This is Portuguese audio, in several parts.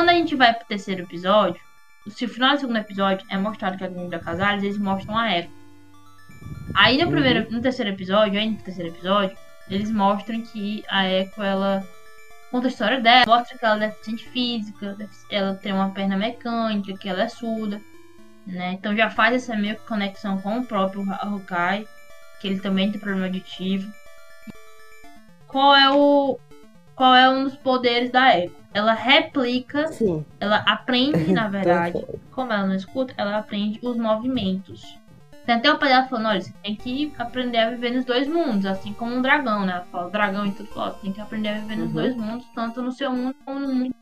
quando a gente vai pro terceiro episódio, se o final do segundo episódio é mostrado que a Glinda Casares, eles mostram a Echo. Aí no, Uhum. primeiro, no terceiro episódio, aí no terceiro episódio, eles mostram que a Echo, ela conta a história dela, mostra que ela é deficiente física, ela tem uma perna mecânica, que ela é surda, né? Então já faz essa meio que conexão com o próprio Hokai, que ele também tem problema auditivo. Qual é o qual é um dos poderes da Echo? Ela replica, Sim. ela aprende, na verdade, como ela não escuta, ela aprende os movimentos. Tem até o pai dela falando, olha, você tem que aprender a viver nos dois mundos, assim como um dragão, né? Ela fala, dragão e tudo, fala, você tem que aprender a viver nos Uhum. dois mundos, tanto no seu mundo como no mundo.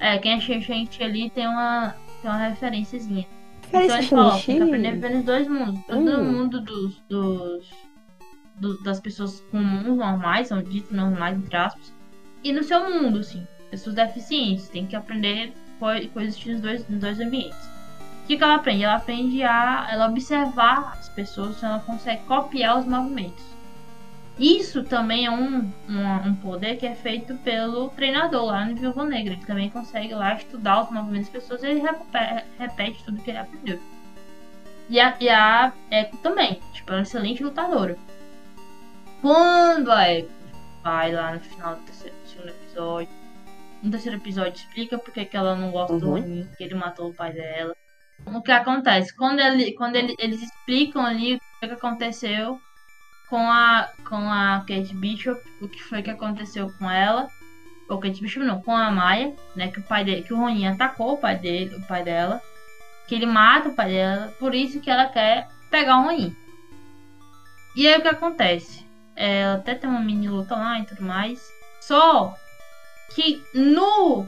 É, quem é gente ali tem uma, tem uma referenciazinha. Então Referência ele falou, tem que aprender a viver nos dois mundos. No Hum. mundo dos, dos, do- das pessoas comuns, normais, são ditas normais, entre aspas, e no seu mundo, assim. Pessoas deficientes, tem que aprender co coexistir nos dois, nos dois ambientes. O que, que ela aprende? Ela aprende a ela observar as pessoas, ela consegue copiar os movimentos. Isso também é um, um, um poder que é feito pelo treinador lá no Viúva Negra. Ele também consegue lá estudar os movimentos das pessoas e ele repete, repete tudo que ele aprendeu. E a, e a Echo também, tipo, ela é uma excelente lutadora. Quando a Echo vai lá no final do terceiro, segundo episódio, no terceiro episódio explica porque que ela não gosta do Uhum. Ronin, que ele matou o pai dela. O que acontece? Quando, ele, quando ele- eles explicam ali o que, que aconteceu com a, com a Kate Bishop, o que foi que aconteceu com ela. Ou Kate Bishop não, com a Maia, né? Que o pai dele, que o Ronin atacou o pai dele, o pai dela. Que ele mata o pai dela, por isso que ela quer pegar o Ronin. E aí o que acontece? É, até tem uma mini luta lá e tudo mais. Só que no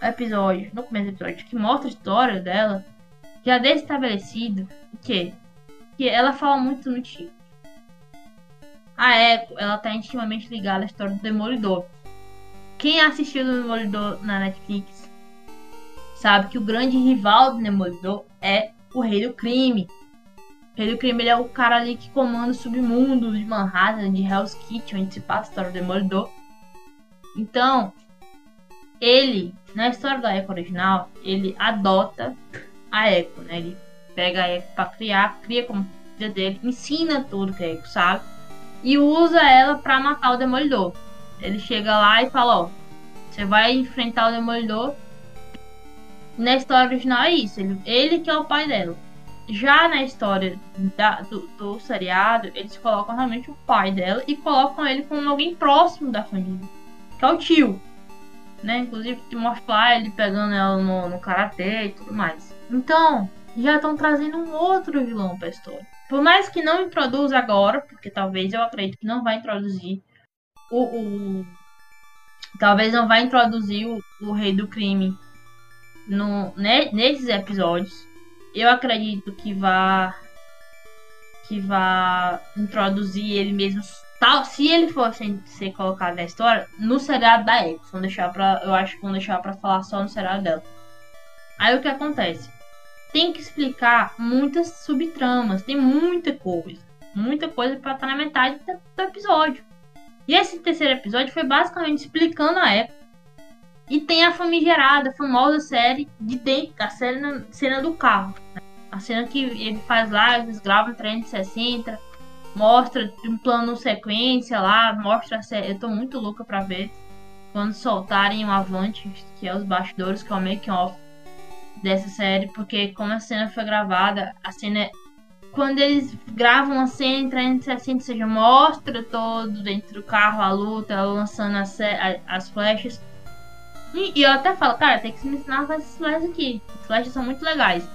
episódio, no começo do episódio, que mostra a história dela, já deixa estabelecido o quê? Que ela fala muito no tio. A Echo, ela tá intimamente ligada à história do Demolidor. Quem assistiu o Demolidor na Netflix sabe que o grande rival do Demolidor é o Rei do Crime. Do Crime ele é o cara ali que comanda o submundo de Manhattan, de Hell's Kitchen, onde se passa a história do Demolidor. Então, ele, na história da Echo original, ele adota a Echo, né? Ele pega a Echo pra criar, cria como filha dele, ensina tudo que a Echo sabe e usa ela pra matar o Demolidor. Ele chega lá e fala, ó, você vai enfrentar o Demolidor. Na história original é isso, ele, ele que é o pai dela. Já na história da- do, do seriado, eles colocam realmente o pai dela e colocam ele como alguém próximo da família, que é o tio. Né? Inclusive te mostra ele pegando ela no, no karatê e tudo mais. Então, já estão trazendo um outro vilão pra história. Por mais que não introduza agora, porque talvez eu acredito que não vai introduzir o. o- talvez não vai introduzir o, o rei do crime no, ne- nesses episódios. Eu acredito que vá. Que vá introduzir ele mesmo. Tal, se ele for ser, colocado na história, no seriado da Echo. Vão deixar pra, eu acho que vão deixar pra falar só no seriado dela. Aí o que acontece? Tem que explicar muitas subtramas. Tem muita coisa. Muita coisa pra estar na metade do, episódio. E esse terceiro episódio foi basicamente explicando a Echo. E tem a famigerada, a famosa série de dentro, a cena, cena do carro. né? A cena que ele faz lá, eles gravam 360, mostra um plano sequência lá, mostra a série. Eu tô muito louca pra ver quando soltarem o Avante, que é os bastidores, que é o make-off dessa série, porque como a cena foi gravada, a cena é quando eles gravam a cena em 360, ou seja, mostra todo dentro do carro a luta, lançando as, as flechas. E, e eu até falo, cara, tem que me ensinar com essas flechas aqui. As flechas são muito legais.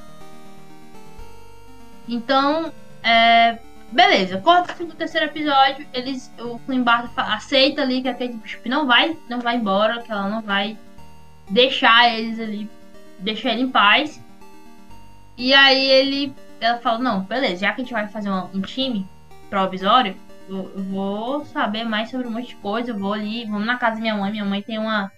Então, é, beleza. Corta pro terceiro episódio, eles, o fa- aceita ali que a Kate Bishop não vai, não vai embora, que ela não vai deixar eles ali, deixar ele em paz. E aí ele, ela fala, não, beleza, já que a gente vai fazer um, um time provisório, eu, eu vou saber mais sobre um monte de coisa, eu vou ali, vamos na casa da minha mãe, minha mãe tem uma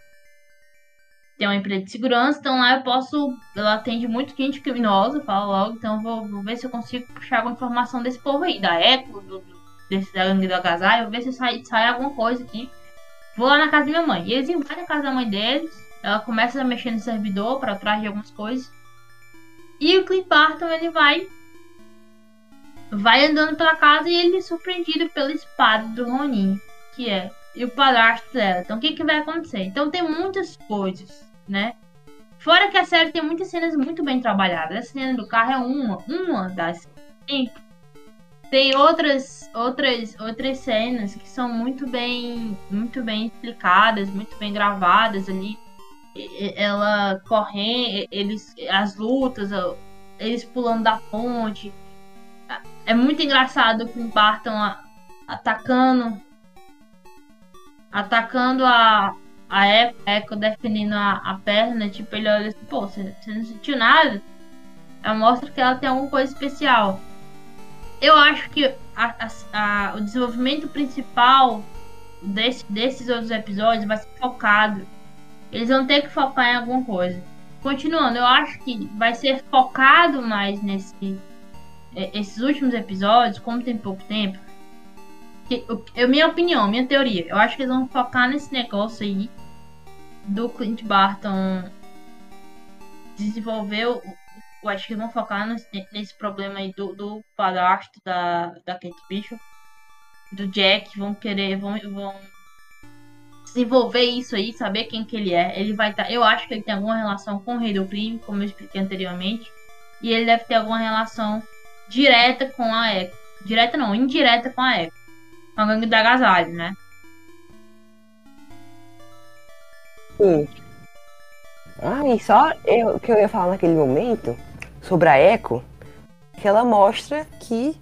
tem uma empresa de segurança, então lá eu posso, ela atende muito gente criminosa, fala logo, então vou, vou ver se eu consigo puxar alguma informação desse povo aí, da Eco, do, do- desse da gangue do agasalho, ver se sai, sai alguma coisa aqui. Vou lá na casa da minha mãe. E eles invadem a casa da mãe deles, ela começa a mexer no servidor para trás de algumas coisas. E o Clint Barton ele vai vai andando pela casa e ele é surpreendido pela espada do Ronin, que é e o padrasto dela. Então o que que vai acontecer? Então tem muitas coisas, né? Fora que a série tem muitas cenas muito bem trabalhadas. A cena do carro é uma, uma das tem, tem outras outras outras cenas que são muito bem muito bem explicadas, muito bem gravadas ali ela correndo, eles, as lutas, eles pulando da ponte. É muito engraçado que o Barton atacando atacando a, a Echo, defendendo a, a perna, tipo, ele olha assim, pô, você, você não sentiu nada? Ela mostra que ela tem alguma coisa especial. Eu acho que a, a, o desenvolvimento principal desse, desses outros episódios vai ser focado eles vão ter que focar em alguma coisa. Continuando, eu acho que vai ser focado mais nesse é, esses últimos episódios, como tem pouco tempo. Que, eu, minha opinião, minha teoria, eu acho que eles vão focar nesse negócio aí do Clint Barton desenvolver o, eu acho que vão focar nesse, nesse problema aí do, do padrasto da, da Kate Bishop, do Jack, vão querer, vão, vão desenvolver isso aí, saber quem que ele é. Ele vai estar. Tá, eu acho que ele tem alguma relação com o Rei do Crime, como eu expliquei anteriormente. E ele deve ter alguma relação direta com a Echo. Direta não, indireta com a Echo. Com a gangue da agasalho, né? Sim. Ah, e só o que eu ia falar naquele momento sobre a Echo, que ela mostra que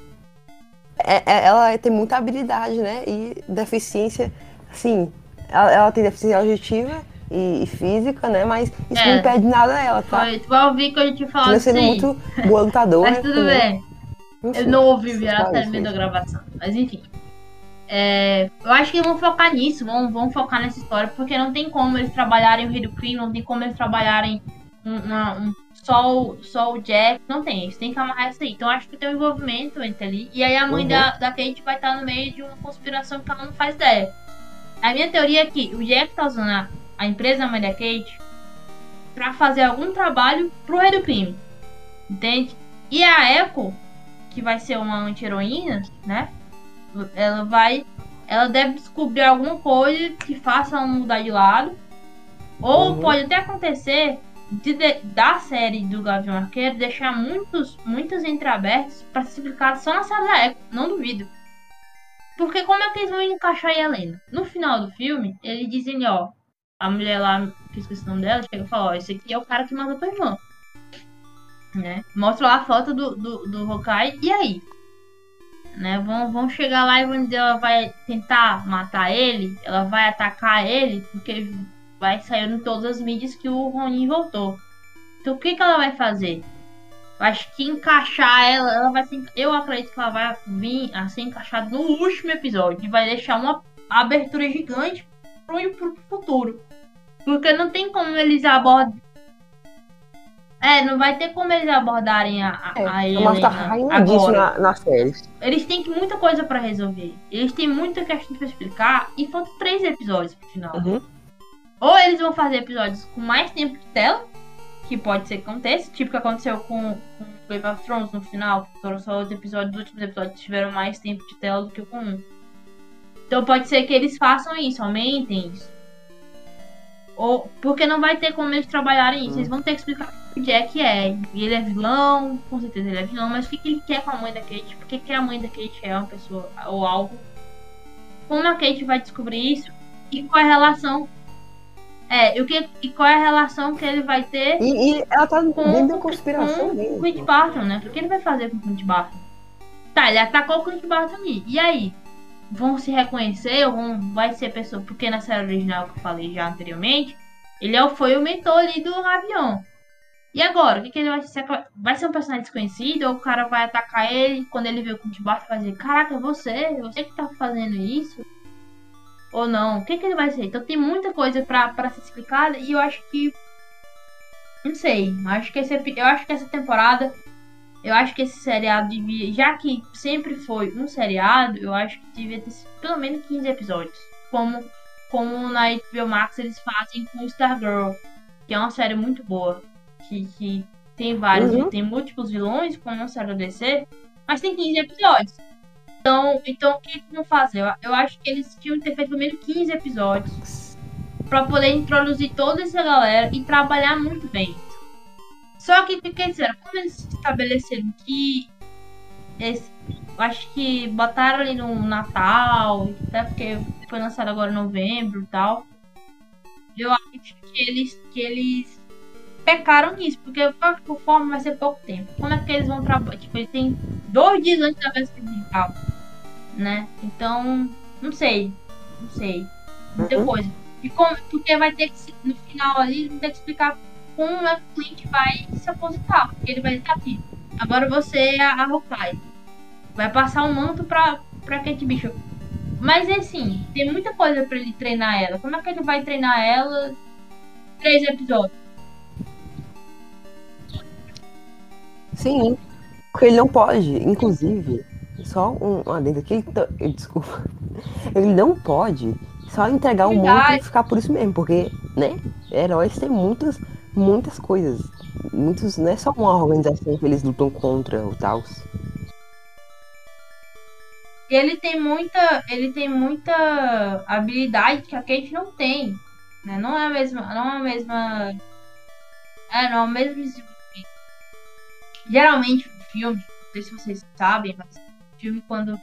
é, é, ela tem muita habilidade, né? E deficiência, assim, ela, ela tem deficiência auditiva e, e, física, né? Mas isso é. não impede nada dela, tá? Foi, tu vai ouvir que a gente falou assim. sendo muito boa lutadora. mas tudo bem. Enfim, eu não ouvi no meio da gravação. Mas enfim. É, eu acho que vão focar nisso, vão, vão focar nessa história, porque não tem como eles trabalharem o Rei do Crime, não tem como eles trabalharem um, uma, um, só, o, só o Jack, não tem, eles têm que amarrar isso aí. Então acho que tem um envolvimento entre ali. E aí a mãe uhum. da, da Kate vai estar no meio de uma conspiração que ela não faz ideia. A minha teoria é que o Jack tá usando a, a empresa mãe da Kate pra fazer algum trabalho pro rei do crime. Entende? E a Echo, que vai ser uma anti-heroína, né? Ela vai. Ela deve descobrir alguma coisa que faça ela mudar de lado. Ou uhum. pode até acontecer de, de, da série do Gavião Arqueiro deixar muitos, muitos entreabertos para se explicar só na série da Echo. Não duvido. Porque como é que eles vão encaixar a Helena? No final do filme, eles dizem, ó, a mulher lá, que esqueci o nome dela, chega e fala, ó, esse aqui é o cara que matou tua irmã. Né? Mostra lá a foto do, do, do Hokai, e aí? Né? Vão, vão chegar lá e vão dizer, ela vai tentar matar ele, ela vai atacar ele, porque vai sair em todas as mídias que o Ronin voltou. Então o que, que ela vai fazer? acho que encaixar ela, ela vai ser, eu acredito que ela vai vir a ser encaixada no último episódio e vai deixar uma abertura gigante pro, pro futuro. Porque não tem como eles abordarem. É, não vai ter como eles abordarem a, a, é, a Helena tá agora. Na, na série. Eles têm muita coisa para resolver. Eles têm muita questão para explicar e faltam três episódios pro final. Uhum. Ou eles vão fazer episódios com mais tempo de tela, que pode ser que aconteça, tipo que aconteceu com, com Game of Thrones no final, foram só os episódios, os últimos episódios tiveram mais tempo de tela do que o comum. Então pode ser que eles façam isso, aumentem isso. Ou porque não vai ter como eles trabalharem isso, hum. eles vão ter que explicar o Jack é. E ele é vilão, com certeza ele é vilão, mas o que, que ele quer com a mãe da Kate? Por que, que a mãe da Kate é uma pessoa ou algo? Como a Kate vai descobrir isso? E qual é a relação é, e, o que, e qual é a relação que ele vai ter e, e ela tá com, dentro da conspiração com o Clint Barton, né? O que ele vai fazer com o Clint Barton? Tá, ele atacou o Clint Barton ali. E aí? Vão se reconhecer ou vão, vai ser pessoa... Porque na série original que eu falei já anteriormente, ele é foi o mentor ali do avião. E agora? O que, que ele vai ser? Vai ser um personagem desconhecido ou o cara vai atacar ele quando ele vê o Barton vai dizer Caraca, você? Você que tá fazendo isso? ou não? O que, que ele vai ser? Então tem muita coisa pra, pra ser explicada e eu acho que. Não sei. Acho que esse, eu acho que essa temporada. Eu acho que esse seriado devia. Já que sempre foi um seriado, eu acho que devia ter pelo menos 15 episódios. Como como na HBO Max eles fazem com Stargirl, que é uma série muito boa, que, que tem vários, Uhum. tem múltiplos vilões, como série do DC, mas tem 15 episódios. Então, então o que eles vão fazer? Eu, eu acho que eles tinham que ter feito pelo menos 15 episódios pra poder introduzir toda essa galera e trabalhar muito bem. Só que o que quer dizer, como eles estabeleceram que esse, eu acho que botaram ali no Natal, até porque foi lançado agora em novembro e tal. Eu acho que eles que eles pecaram nisso, porque qualquer forma vai ser pouco tempo. Como é que eles vão trabalhar? Tipo, eles têm dois dias antes da de Natal, né? Então, não sei, não sei. Muita Uhum. coisa. E como, porque vai ter que, no final ali, vai ter que explicar como é que o Clint vai se aposentar. Porque ele vai estar aqui. Agora você é a Hawkeye. Vai passar o manto pra, pra Kate Bishop. Mas assim, tem muita coisa pra ele treinar ela. Como é que ele vai treinar ela? Três episódios. Sim, porque ele não pode, inclusive, só um um adendo aqui, ele eh, desculpa, ele não pode só entregar o manto Verdade. e ficar por isso mesmo, porque, né, heróis têm muitas, muitas coisas, muitos, não é só uma organização que eles lutam contra o tal. E ele tem muita. Ele tem muita habilidade que a Kate não tem. Né? Não é a mesma. Não é a mesma. É, não é o mesmo desenvolvimento. Geralmente, o filme, não sei se vocês sabem, mas filme quando.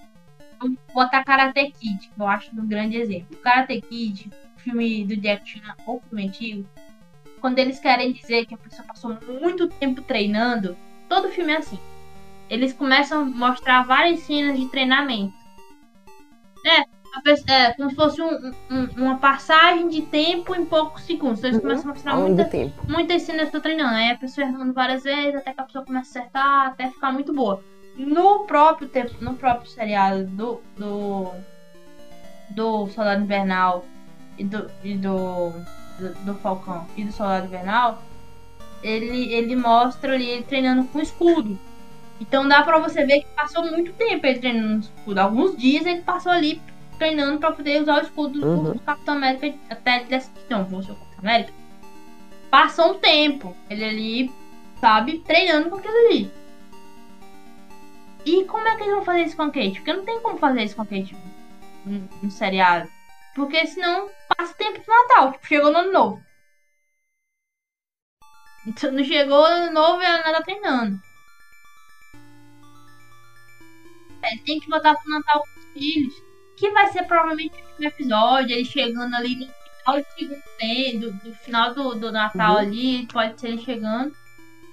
Vamos botar Karate Kid, que eu acho um grande exemplo. Karate Kid, filme do Jack Chan, ou filme antigo, quando eles querem dizer que a pessoa passou muito tempo treinando, todo filme é assim eles começam a mostrar várias cenas de treinamento. É, pe- é como se fosse um- um- uma passagem de tempo em poucos segundos. Então eles Uhum. começam a mostrar muita, do muitas cenas tô treinando. Aí a pessoa errando várias vezes, até que a pessoa começa a acertar, até ficar muito boa. No próprio tempo, no próprio seriado do. do. do Soldado Invernal e do. e do, do, do Falcão e do Soldado Invernal, ele, ele mostra ali ele treinando com escudo. Então dá pra você ver que passou muito tempo ele treinando no escudo. Alguns dias ele passou ali treinando pra poder usar o escudo do- Uhum. do Capitão América até ele decidir, não, vou ser o Capitão América. Passou um tempo. Ele ali, sabe, treinando com aquilo ali. E como é que eles vão fazer isso com a Kate? Porque não tem como fazer isso com a Kate no, no seriado. Porque senão passa tempo do Natal. Tipo, chegou no ano novo. Então, Não chegou no ano novo e ela ainda tá treinando. É, tem que botar pro Natal com os filhos. Que vai ser provavelmente o último episódio. Ele chegando ali no final do segundo tempo, do, final do, do Natal Uhum. ali. Pode ser ele chegando.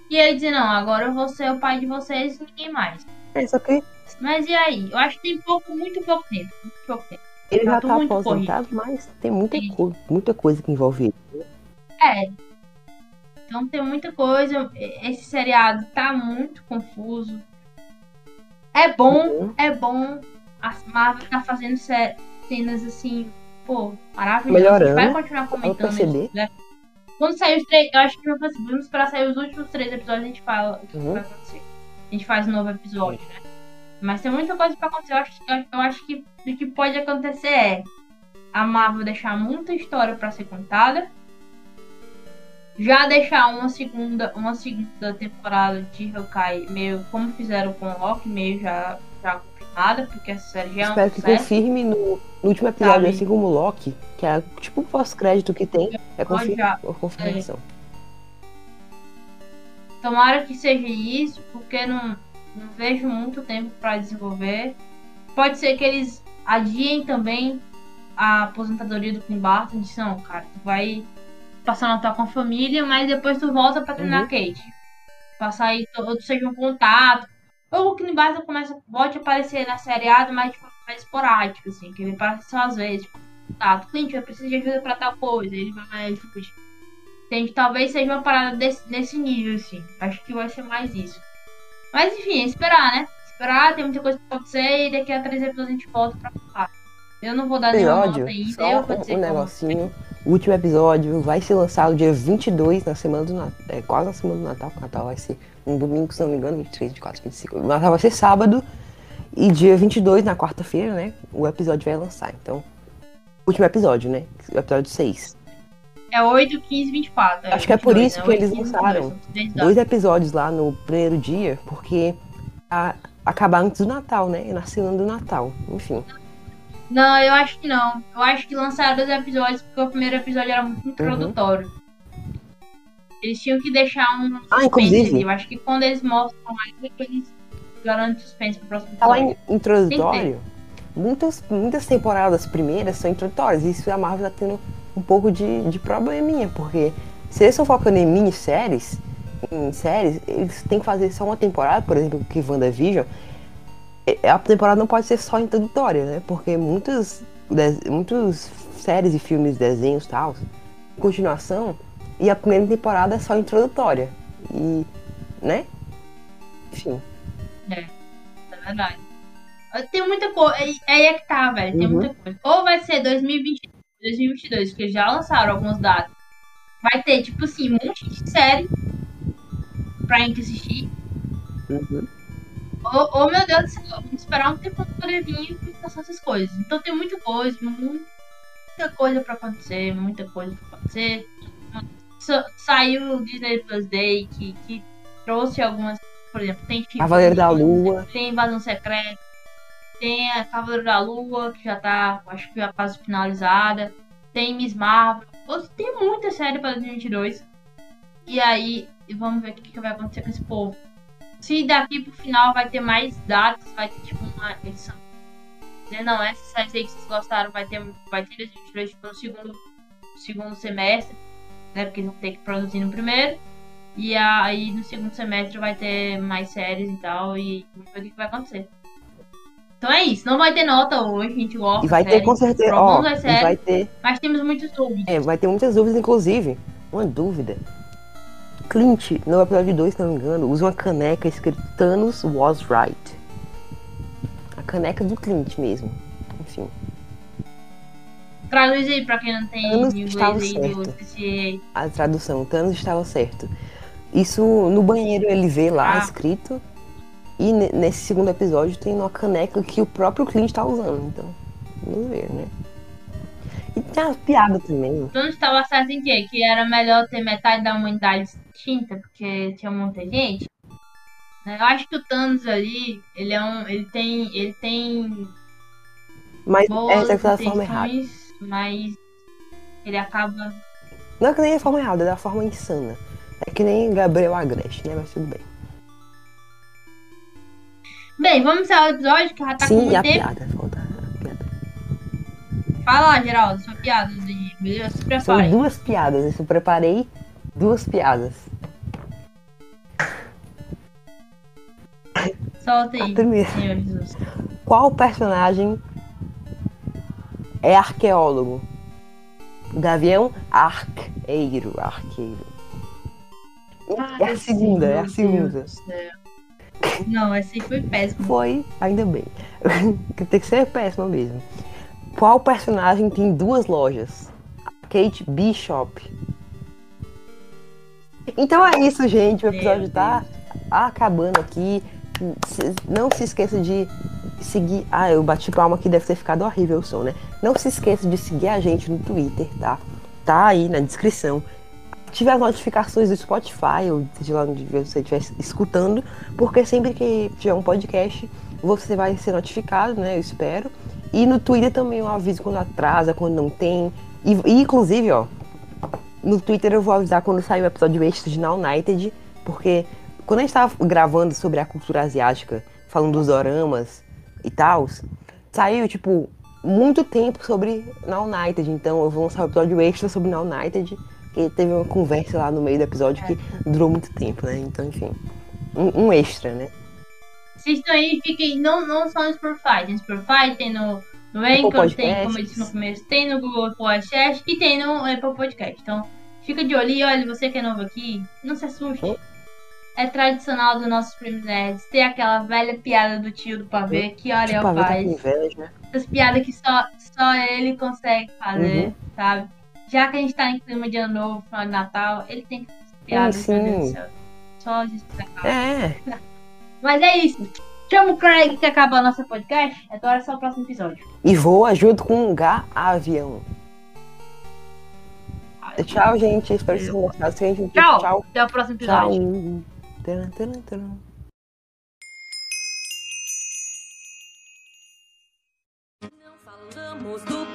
E ele dizer, não, agora eu vou ser o pai de vocês e ninguém mais. É, só que Mas e aí? Eu acho que tem pouco, muito pouco tempo. Muito pouco tempo. ele Tá já tá muito aposentado, mas tem muita, Sim. co muita coisa que envolve ele. É. Então tem muita coisa. Esse seriado tá muito confuso. É bom, Uhum. é bom. A Marvel tá fazendo ce- cenas assim, pô, maravilhosas. Melhorando, Vai continuar comentando isso, né? Quando sair os três, eu acho que vamos esperar sair os últimos três episódios, a gente fala o que Uhum. vai acontecer. A gente faz um novo episódio, né? Mas tem muita coisa pra acontecer. Eu acho, eu, eu acho que o que pode acontecer é a Marvel deixar muita história pra ser contada. Já deixar uma segunda, uma segunda temporada de Hawkeye meio como fizeram com o Loki, meio já, confirmada, porque essa série já é um Espero que confirme no, no último episódio, assim como o Loki, que é tipo o pós-crédito que tem, é confir já- a confirmação. Tomara que seja isso, porque não, não vejo muito tempo pra desenvolver. Pode ser que eles adiem também a aposentadoria do Clint Barton. Diz, não, cara, tu vai passar Natal com a família, mas depois tu volta pra treinar Uhum. a Kate. Passar aí, ou seja um contato. Ou o Barton começa, pode aparecer na seriado, mas de forma mais esporádica, assim, que ele aparece só às vezes. Tipo, contato, Clint, eu preciso de ajuda pra tal coisa. Ele vai, tipo, Entende? Talvez seja uma parada desse, nesse nível, assim. Acho que vai ser mais isso. Mas enfim, é esperar, né? Esperar, tem muita coisa pra acontecer e daqui a três episódios a gente volta pra falar. Eu não vou dar nenhuma Episódio, nota ainda, eu vou dizer um, um negocinho. O último episódio vai ser lançado dia 22, na semana do Natal. É quase na semana do Natal. O Natal vai ser um domingo, se não me engano, 23, 24, 25. O Natal vai ser sábado. E dia 22, na quarta-feira, né? O episódio vai lançar. Então, último episódio, né? O episódio 6. É 8, 15, 24. Acho que é por 22, isso né? que 8, eles 15, lançaram 22, são três dois episódios lá no primeiro dia, porque a, acabar antes do Natal, né? Nasceu ano do Natal. Enfim. Não, eu acho que não. Eu acho que lançaram dois episódios porque o primeiro episódio era Uhum. muito introdutório. Eles tinham que deixar um Ah, suspense inclusive- ali. Eu acho que quando eles mostram mais, é que eles garantem suspense pro próximo Falar episódio. em introdutório, muitas, muitas temporadas primeiras são introdutórias. E isso a Marvel tá tendo um pouco de, de probleminha, porque se eles estão focando em minisséries, em séries, eles têm que fazer só uma temporada, por exemplo, que WandaVision. A temporada não pode ser só introdutória, né? Porque muitas, muitas séries e filmes, desenhos e tal, continuação, e a primeira temporada é só introdutória. E, né? Enfim. É verdade. Tem muita coisa. Aí é que tá, velho. Tem Uhum. muita coisa. Ou vai ser 2020, 2022, porque já lançaram algumas datas. Vai ter, tipo assim, um monte de série pra gente assistir. Uhum. Ou, ou, meu Deus do céu, vamos esperar um tempo pra poder vir e passar essas coisas. Então tem muita coisa, muita coisa pra acontecer, muita coisa pra acontecer. Sa- Saiu o Disney Plus Day, que, que trouxe algumas, por exemplo, tem She-Hulk, Cavaleiro da Lua. tem Invasão Secreta, tem a Cavaleiro da Lua, que já tá, acho que já quase finalizada, tem Miss Marvel, tem muita série para 2022. E aí, vamos ver o que, que vai acontecer com esse povo. Se daqui pro final vai ter mais datas, vai ter tipo uma edição. Não, essa série aí que vocês gostaram vai ter, vai ter 2022 tipo, no segundo, segundo semestre, né? Porque eles vão ter que produzir no primeiro. E aí no segundo semestre vai ter mais séries e tal, e vamos ver o que que vai acontecer. Então é isso, não vai ter nota hoje, a gente gosta. E vai ter com certeza. Ó, séries, vai ter. mas temos muitos dúvidas. É, vai ter muitas dúvidas, inclusive. Uma dúvida. Clint, no episódio 2, se não me engano, usa uma caneca escrito Thanos was right. A caneca do Clint mesmo. Enfim. Traduz aí pra quem não tem Thanos inglês estava aí do certo. CCA. A tradução, Thanos estava certo. Isso no banheiro ele vê lá Ah. escrito. E ne- nesse segundo episódio tem uma caneca que o próprio Clint tá usando. Então, vamos ver, né? E tem as piadas também. Então estava certo em quê? Que era melhor ter metade da humanidade extinta, porque tinha muita gente. Eu acho que o Thanos ali, ele é um. ele tem. ele tem Mas boas essa é da forma errada. Mas ele acaba. Não é que nem a forma errada, é da forma insana. É que nem Gabriel Agreste, né? Mas tudo bem. Bem, vamos encerrar o episódio, que já tá com Sim, e muito a tempo. piada. Falta a piada. Fala lá, Geraldo, sua piada de beleza? Se São duas piadas. Eu preparei duas piadas. Solta A aí, primeira. Senhor Jesus. Qual personagem é arqueólogo? O Gavião, arqueiro, arqueiro. é a segunda, é a segunda. Não, essa aí foi péssima. Foi, ainda bem. tem que ser péssima mesmo. Qual personagem tem duas lojas? Kate Bishop. Então é isso, gente. O episódio Meu tá acabando aqui. Não se esqueça de seguir. Ah, eu bati palma que deve ter ficado horrível o som, né? Não se esqueça de seguir a gente no Twitter, tá? Tá aí na descrição. Ative as notificações do Spotify, ou seja lá onde você estiver escutando, porque sempre que tiver um podcast, você vai ser notificado, né? Eu espero. E no Twitter também eu aviso quando atrasa, quando não tem. E, e, inclusive, ó, no Twitter eu vou avisar quando sair o episódio extra de Now United, porque quando a gente tava gravando sobre a cultura asiática, falando dos doramas e tal, saiu, tipo, muito tempo sobre Now United, então eu vou lançar o episódio extra sobre Now United, porque teve uma conversa lá no meio do episódio que durou muito tempo, né? Então, enfim, um, um extra, né? Assistam aí, fiquem. Não, não só no Spotify. Tem no Spotify, tem no, no Anchor, tem, como eu disse no começo, tem no Google Podcast e tem no Apple Podcast. Então, fica de olho e olha, você que é novo aqui, não se assuste. Oh. É tradicional dos nossos primos nerds ter aquela velha piada do tio do pavê que olha a o tá com faz. inveja. Essas piadas que só, só ele consegue fazer, Uhum. sabe? Já que a gente tá em clima de ano novo, final de Natal, ele tem que fazer piadas, sim. meu Deus do céu. Só Jesus pra cá. É, Mas é isso. Chama o Craig que acaba a nossa podcast. Agora é só o próximo episódio. E voa junto com um gavião. Tchau, gente. Espero que vocês tenham gostado. Tchau. Tchau. Até o próximo Tchau. Taran, taran, taran. Falamos do